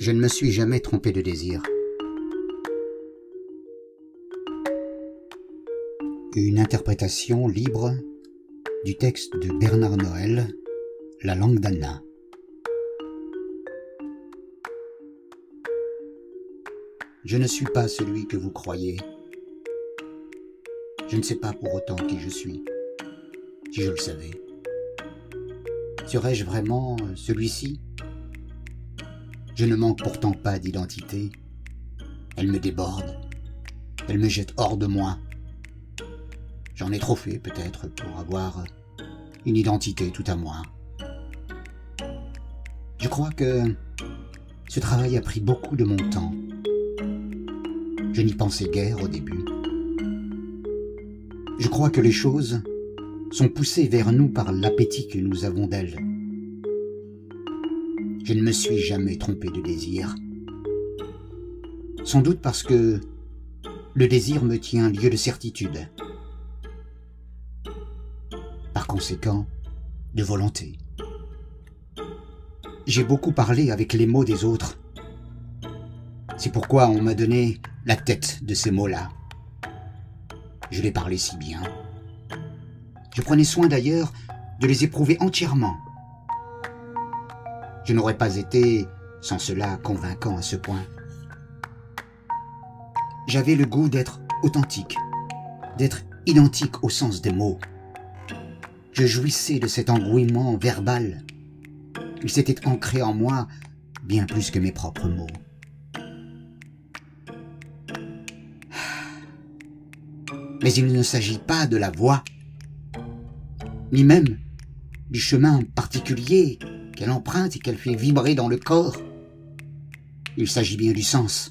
Je ne me suis jamais trompé de désir. Une interprétation libre du texte de Bernard Noël, La langue d'Anna. Je ne suis pas celui que vous croyez. Je ne sais pas pour autant qui je suis, si je le savais. Serais-je vraiment celui-ci? Je ne manque pourtant pas d'identité. Elle me déborde. Elle me jette hors de moi. J'en ai trop fait peut-être pour avoir une identité tout à moi. Je crois que ce travail a pris beaucoup de mon temps. Je n'y pensais guère au début. Je crois que les choses sont poussées vers nous par l'appétit que nous avons d'elles. Je ne me suis jamais trompé de désir. Sans doute parce que le désir me tient lieu de certitude. Par conséquent, de volonté. J'ai beaucoup parlé avec les mots des autres. C'est pourquoi on m'a donné la tête de ces mots-là. Je les parlais si bien. Je prenais soin d'ailleurs de les éprouver entièrement. Je n'aurais pas été, sans cela, convaincant à ce point. J'avais le goût d'être authentique, d'être identique au sens des mots. Je jouissais de cet engouement verbal. Il s'était ancré en moi bien plus que mes propres mots. Mais il ne s'agit pas de la voix, ni même du chemin particulier qu'elle emprunte et qu'elle fait vibrer dans le corps. Il s'agit bien du sens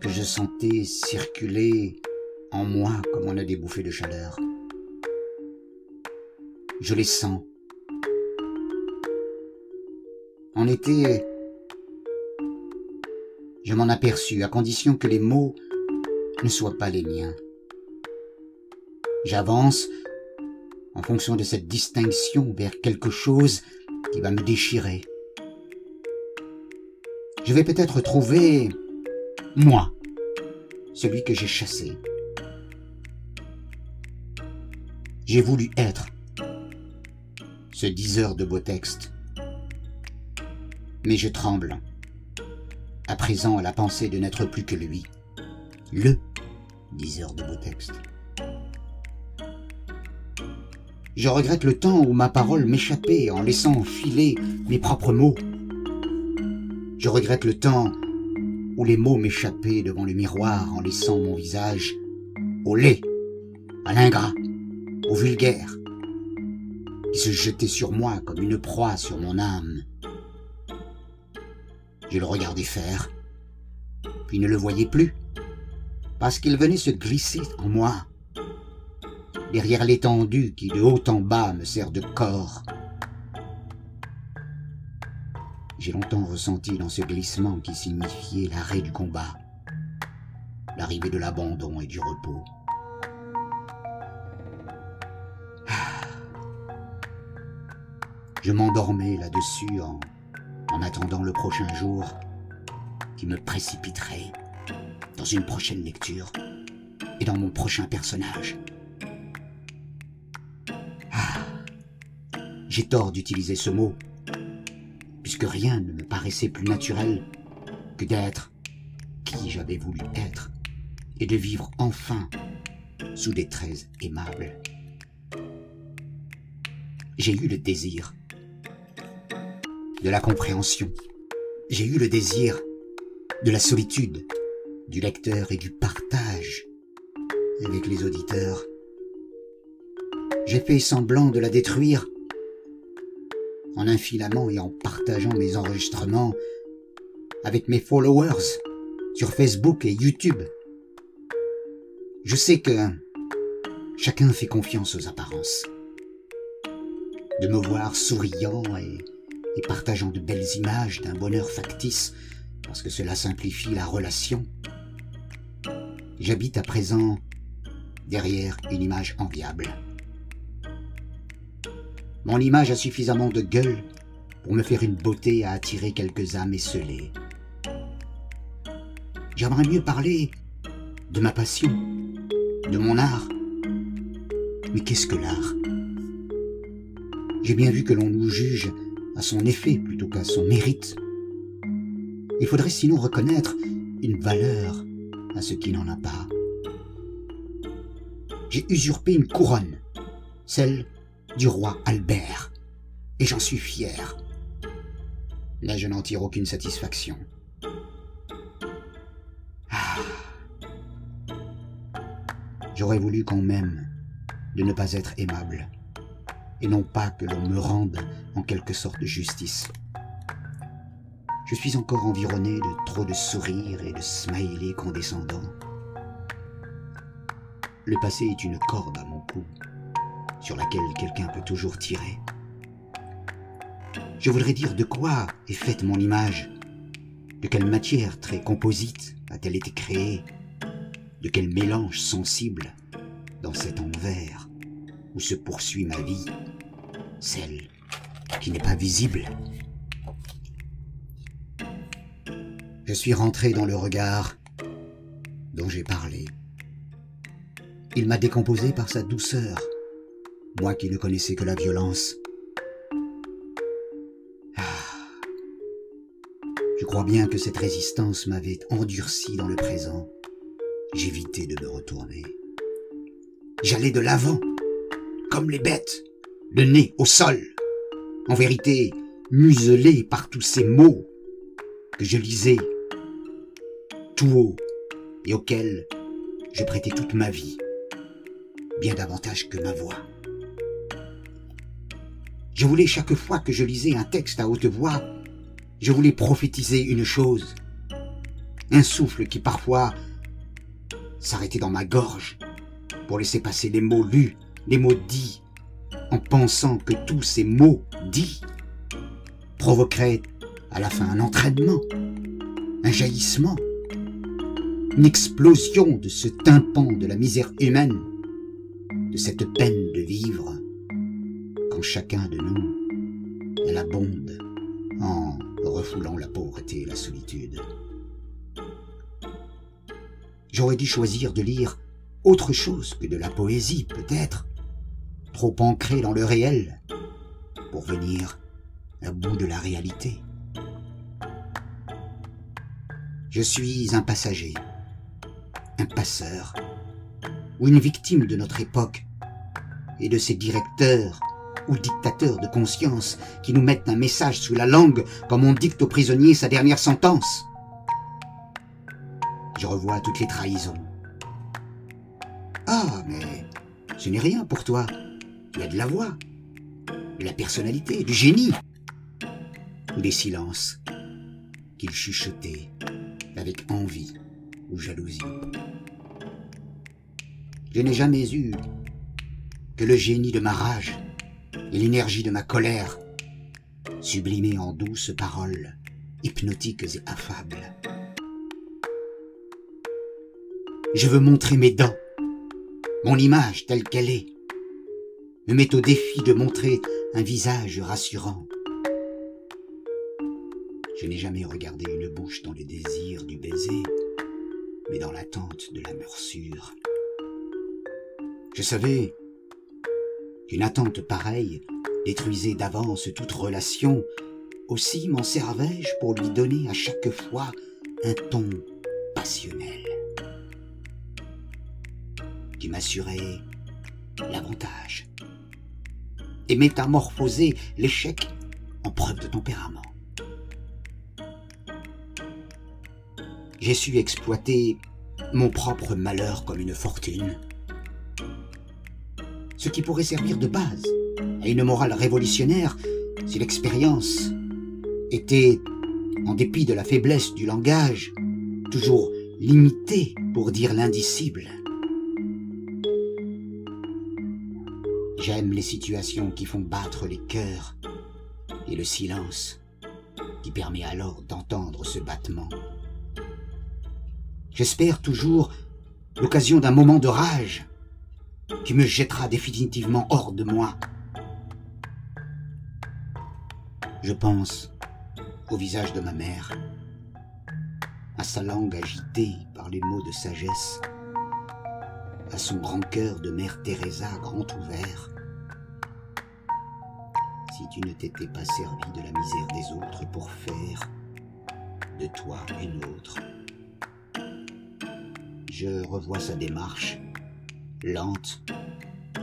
que je sentais circuler en moi comme on a des bouffées de chaleur. Je les sens. En été, je m'en aperçus à condition que les mots ne soient pas les miens. J'avance en fonction de cette distinction vers quelque chose qui va me déchirer. Je vais peut-être trouver moi, celui que j'ai chassé. J'ai voulu être ce diseur de beaux textes. Mais je tremble, à présent à la pensée de n'être plus que lui, le diseur de beaux textes. Je regrette le temps où ma parole m'échappait en laissant filer mes propres mots. Je regrette le temps où les mots m'échappaient devant le miroir en laissant mon visage au laid, à l'ingrat, au vulgaire, qui se jetait sur moi comme une proie sur mon âme. Je le regardais faire, puis ne le voyais plus, parce qu'il venait se glisser en moi derrière l'étendue qui de haut en bas me sert de corps. J'ai longtemps ressenti dans ce glissement qui signifiait l'arrêt du combat, l'arrivée de l'abandon et du repos. Je m'endormais là-dessus en, en attendant le prochain jour qui me précipiterait dans une prochaine lecture et dans mon prochain personnage. J'ai tort d'utiliser ce mot, puisque rien ne me paraissait plus naturel que d'être qui j'avais voulu être et de vivre enfin sous des traits aimables. J'ai eu le désir de la compréhension. J'ai eu le désir de la solitude du lecteur et du partage avec les auditeurs. J'ai fait semblant de la détruire en infilamment et en partageant mes enregistrements avec mes followers sur Facebook et YouTube. Je sais que chacun fait confiance aux apparences. De me voir souriant et, et partageant de belles images d'un bonheur factice, parce que cela simplifie la relation. J'habite à présent derrière une image enviable. Mon image a suffisamment de gueule pour me faire une beauté à attirer quelques âmes esselées. J'aimerais mieux parler de ma passion, de mon art. Mais qu'est-ce que l'art? J'ai bien vu que l'on nous juge à son effet plutôt qu'à son mérite. Il faudrait sinon reconnaître une valeur à ce qui n'en a pas. J'ai usurpé une couronne, celle du roi Albert, et j'en suis fier. Là, je n'en tire aucune satisfaction. Ah. J'aurais voulu qu'on m'aime, de ne pas être aimable, et non pas que l'on me rende en quelque sorte justice. Je suis encore environné de trop de sourires et de smileys condescendants. Le passé est une corde à mon cou, sur laquelle quelqu'un peut toujours tirer. Je voudrais dire de quoi est faite mon image, de quelle matière très composite a-t-elle été créée, de quel mélange sensible dans cet envers où se poursuit ma vie, celle qui n'est pas visible. Je suis rentré dans le regard dont j'ai parlé. Il m'a décomposé par sa douceur, moi qui ne connaissais que la violence. Ah. Je crois bien que cette résistance m'avait endurci dans le présent. J'évitais de me retourner. J'allais de l'avant, comme les bêtes, le nez au sol. En vérité, muselé par tous ces mots que je lisais tout haut et auxquels je prêtais toute ma vie, bien davantage que ma voix. Je voulais chaque fois que je lisais un texte à haute voix, je voulais prophétiser une chose, un souffle qui parfois s'arrêtait dans ma gorge pour laisser passer les mots lus, les mots dits, en pensant que tous ces mots dits provoqueraient à la fin un entraînement, un jaillissement, une explosion de ce tympan de la misère humaine, de cette peine de vivre, chacun de nous la bonde en refoulant la pauvreté et la solitude. J'aurais dû choisir de lire autre chose que de la poésie, peut-être, trop ancrée dans le réel, pour venir à bout de la réalité. Je suis un passager, un passeur, ou une victime de notre époque et de ces directeurs ou dictateurs de conscience qui nous mettent un message sous la langue comme on dicte au prisonnier sa dernière sentence. Je revois toutes les trahisons. Ah, mais ce n'est rien pour toi. Tu as de la voix, de la personnalité, du génie, ou des silences qu'il chuchotait avec envie ou jalousie. Je n'ai jamais eu que le génie de ma rage l'énergie de ma colère, sublimées en douces paroles, hypnotiques et affables. Je veux montrer mes dents, mon image telle qu'elle est, me met au défi de montrer un visage rassurant, je n'ai jamais regardé une bouche dans le désir du baiser, mais dans l'attente de la morsure. Je savais qu'une attente pareille détruisait d'avance toute relation, aussi m'en servais-je pour lui donner à chaque fois un ton passionnel qui m'assurait l'avantage et métamorphosait l'échec en preuve de tempérament. j'ai su exploiter mon propre malheur comme une fortune. Ce qui pourrait servir de base à une morale révolutionnaire si l'expérience était, en dépit de la faiblesse du langage, toujours limitée pour dire l'indicible. J'aime les situations qui font battre les cœurs et le silence qui permet alors d'entendre ce battement. J'espère toujours l'occasion d'un moment de rage qui me jettera définitivement hors de moi. Je pense au visage de ma mère, à sa langue agitée par les mots de sagesse, à son grand cœur de mère Teresa grand ouvert. Si tu ne t'étais pas servi de la misère des autres pour faire de toi une autre. Je revois sa démarche, lente,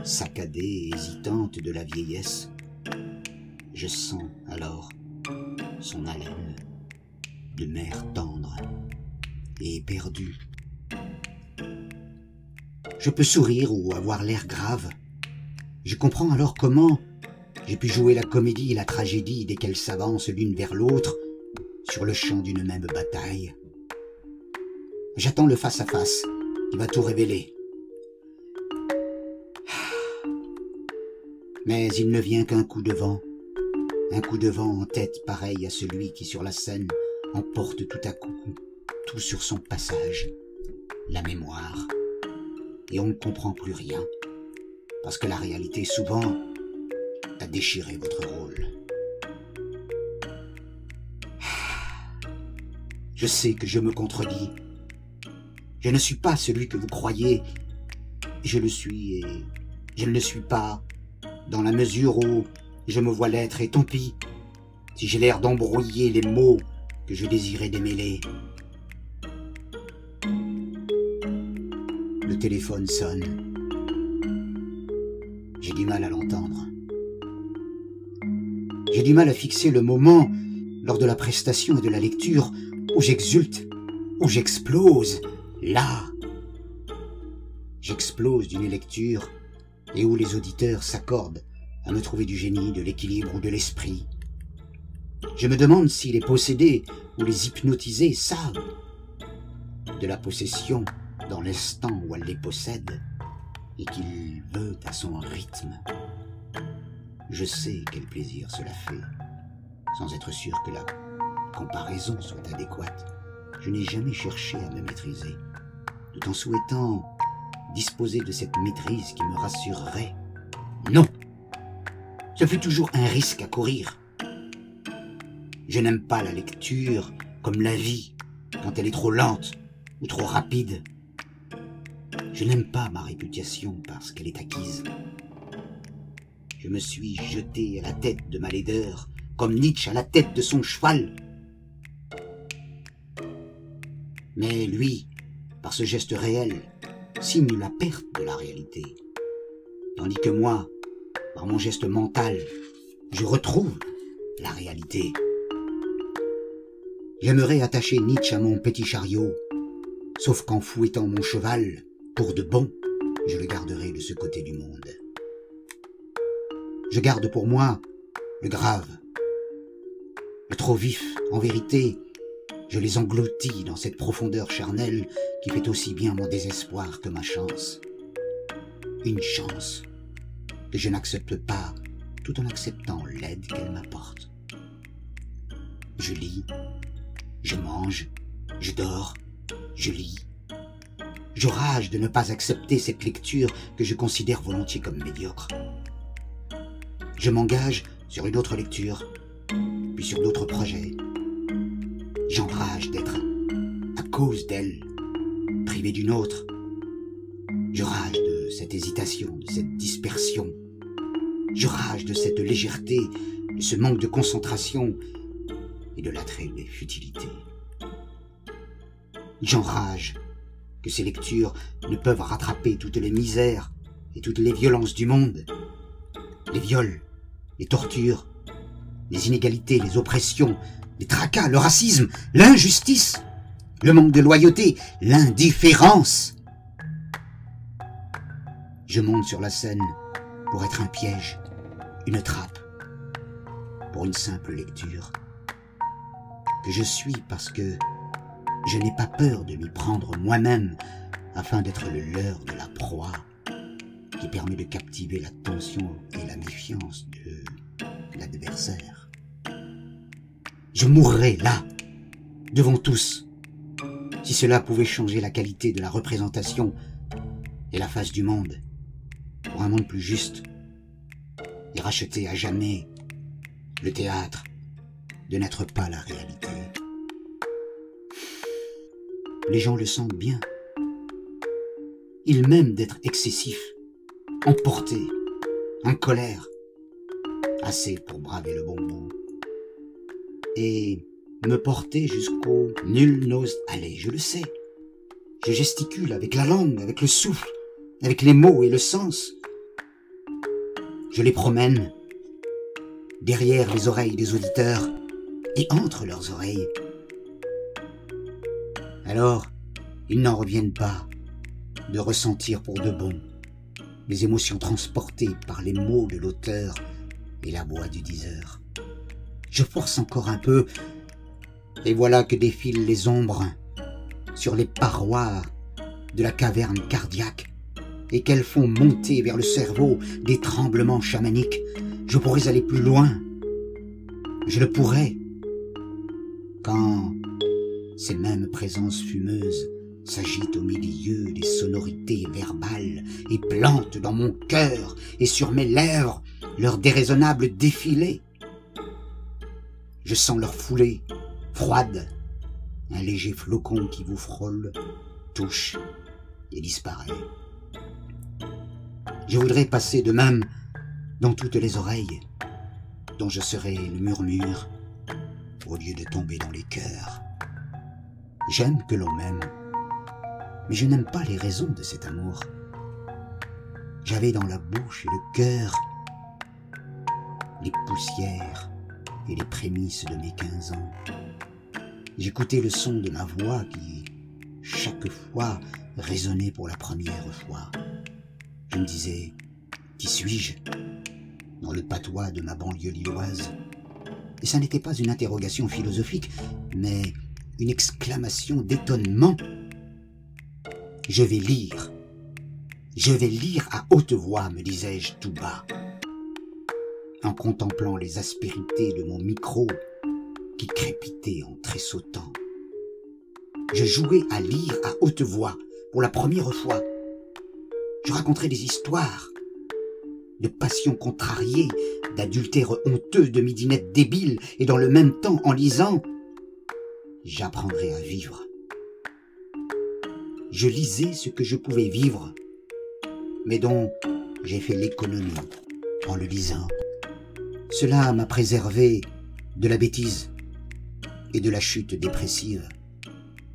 saccadée et hésitante de la vieillesse. Je sens alors son haleine de mère tendre et éperdue. Je peux sourire ou avoir l'air grave. Je comprends alors comment j'ai pu jouer la comédie et la tragédie dès qu'elles s'avancent l'une vers l'autre sur le champ d'une même bataille. J'attends le face-à-face qui va tout révéler. Mais il ne vient qu'un coup de vent, un coup de vent en tête pareil à celui qui sur la scène emporte tout à coup tout sur son passage, la mémoire. Et on ne comprend plus rien, parce que la réalité souvent a déchiré votre rôle. Je sais que je me contredis. Je ne suis pas celui que vous croyez. Je le suis et je ne le suis pas, dans la mesure où je me vois l'être, et tant pis, si j'ai l'air d'embrouiller les mots que je désirais démêler. Le téléphone sonne. J'ai du mal à l'entendre. J'ai du mal à fixer le moment, lors de la prestation et de la lecture, où j'exulte, où j'explose, là. J'explose d'une lecture et où les auditeurs s'accordent à me trouver du génie, de l'équilibre ou de l'esprit. Je me demande si les possédés ou les hypnotisés savent de la possession dans l'instant où elle les possède et qu'il veut à son rythme. Je sais quel plaisir cela fait, sans être sûr que la comparaison soit adéquate. Je n'ai jamais cherché à me maîtriser, tout en souhaitant disposer de cette maîtrise qui me rassurerait. Non Ce fut toujours un risque à courir. Je n'aime pas la lecture comme la vie quand elle est trop lente ou trop rapide. Je n'aime pas ma réputation parce qu'elle est acquise. Je me suis jeté à la tête de ma laideur, comme Nietzsche à la tête de son cheval. Mais lui, par ce geste réel, signe la perte de la réalité. Tandis que moi, par mon geste mental, je retrouve la réalité. J'aimerais attacher Nietzsche à mon petit chariot, sauf qu'en fouettant mon cheval, pour de bon, je le garderai de ce côté du monde. Je garde pour moi le grave, le trop vif, en vérité, je les engloutis dans cette profondeur charnelle qui fait aussi bien mon désespoir que ma chance. Une chance que je n'accepte pas tout en acceptant l'aide qu'elle m'apporte. Je lis, je mange, je dors, je lis. Je rage de ne pas accepter cette lecture que je considère volontiers comme médiocre. Je m'engage sur une autre lecture, puis sur d'autres projets, J'enrage d'être, à cause d'elle, privé d'une autre. Je rage de cette hésitation, de cette dispersion. Je rage de cette légèreté, de ce manque de concentration et de l'attrait des futilités. J'enrage que ces lectures ne peuvent rattraper toutes les misères et toutes les violences du monde. Les viols, les tortures, les inégalités, les oppressions, les tracas, le racisme, l'injustice, le manque de loyauté, l'indifférence. Je monte sur la scène pour être un piège, une trappe, pour une simple lecture, que je suis parce que je n'ai pas peur de m'y prendre moi-même afin d'être le leurre de la proie qui permet de captiver l'attention et la méfiance de l'adversaire. Je mourrais là, devant tous, si cela pouvait changer la qualité de la représentation et la face du monde, pour un monde plus juste, et racheter à jamais le théâtre, de n'être pas la réalité. Les gens le sentent bien. Ils m'aiment d'être excessif, emporté, en colère, assez pour braver le bon. Et me porter jusqu'au nul n'ose aller, je le sais. Je gesticule avec la langue, avec le souffle, avec les mots et le sens. Je les promène derrière les oreilles des auditeurs et entre leurs oreilles. Alors, ils n'en reviennent pas de ressentir pour de bon les émotions transportées par les mots de l'auteur et la voix du diseur. Je force encore un peu, et voilà que défilent les ombres sur les parois de la caverne cardiaque, et qu'elles font monter vers le cerveau des tremblements chamaniques. Je pourrais aller plus loin. Je le pourrais. Quand ces mêmes présences fumeuses s'agitent au milieu des sonorités verbales et plantent dans mon cœur et sur mes lèvres leur déraisonnable défilé. Je sens leur foulée, froide, un léger flocon qui vous frôle, touche et disparaît. Je voudrais passer de même dans toutes les oreilles, dont je serai le murmure, au lieu de tomber dans les cœurs. J'aime que l'on m'aime, mais je n'aime pas les raisons de cet amour. J'avais dans la bouche et le cœur les poussières les prémices de mes quinze ans. J'écoutais le son de ma voix qui, chaque fois, résonnait pour la première fois. Je me disais, qui suis-je Dans le patois de ma banlieue lilloise? Et ça n'était pas une interrogation philosophique, mais une exclamation d'étonnement. Je vais lire. Je vais lire à haute voix, me disais-je tout bas en contemplant les aspérités de mon micro qui crépitait en tressautant. Je jouais à lire à haute voix pour la première fois. Je raconterais des histoires de passions contrariées, d'adultères honteux, de midinettes débiles, et dans le même temps, en lisant, j'apprendrais à vivre. Je lisais ce que je pouvais vivre, mais dont j'ai fait l'économie en le lisant. Cela m'a préservé de la bêtise et de la chute dépressive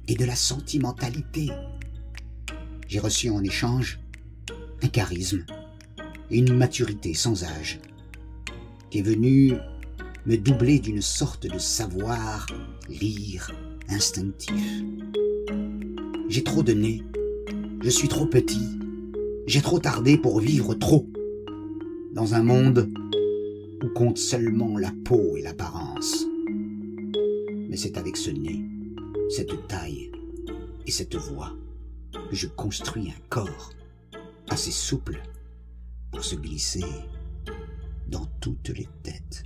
et de la sentimentalité. J'ai reçu en échange un charisme et une maturité sans âge qui est venu me doubler d'une sorte de savoir lire instinctif. J'ai trop donné, je suis trop petit, j'ai trop tardé pour vivre trop dans un monde compte seulement la peau et l'apparence. Mais c'est avec ce nez, cette taille et cette voix que je construis un corps assez souple pour se glisser dans toutes les têtes.